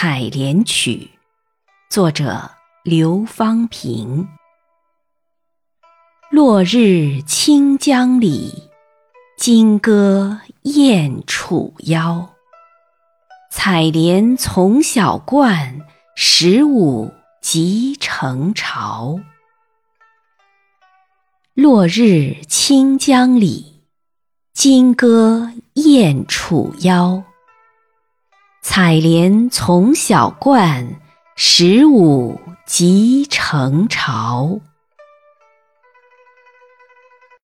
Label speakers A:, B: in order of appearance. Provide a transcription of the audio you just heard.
A: 采莲曲》，作者刘方平。落日清江里，金戈燕楚腰。采莲从小惯，十五即成巢。落日清江里，金戈燕楚腰。采莲从小惯，十五即成潮。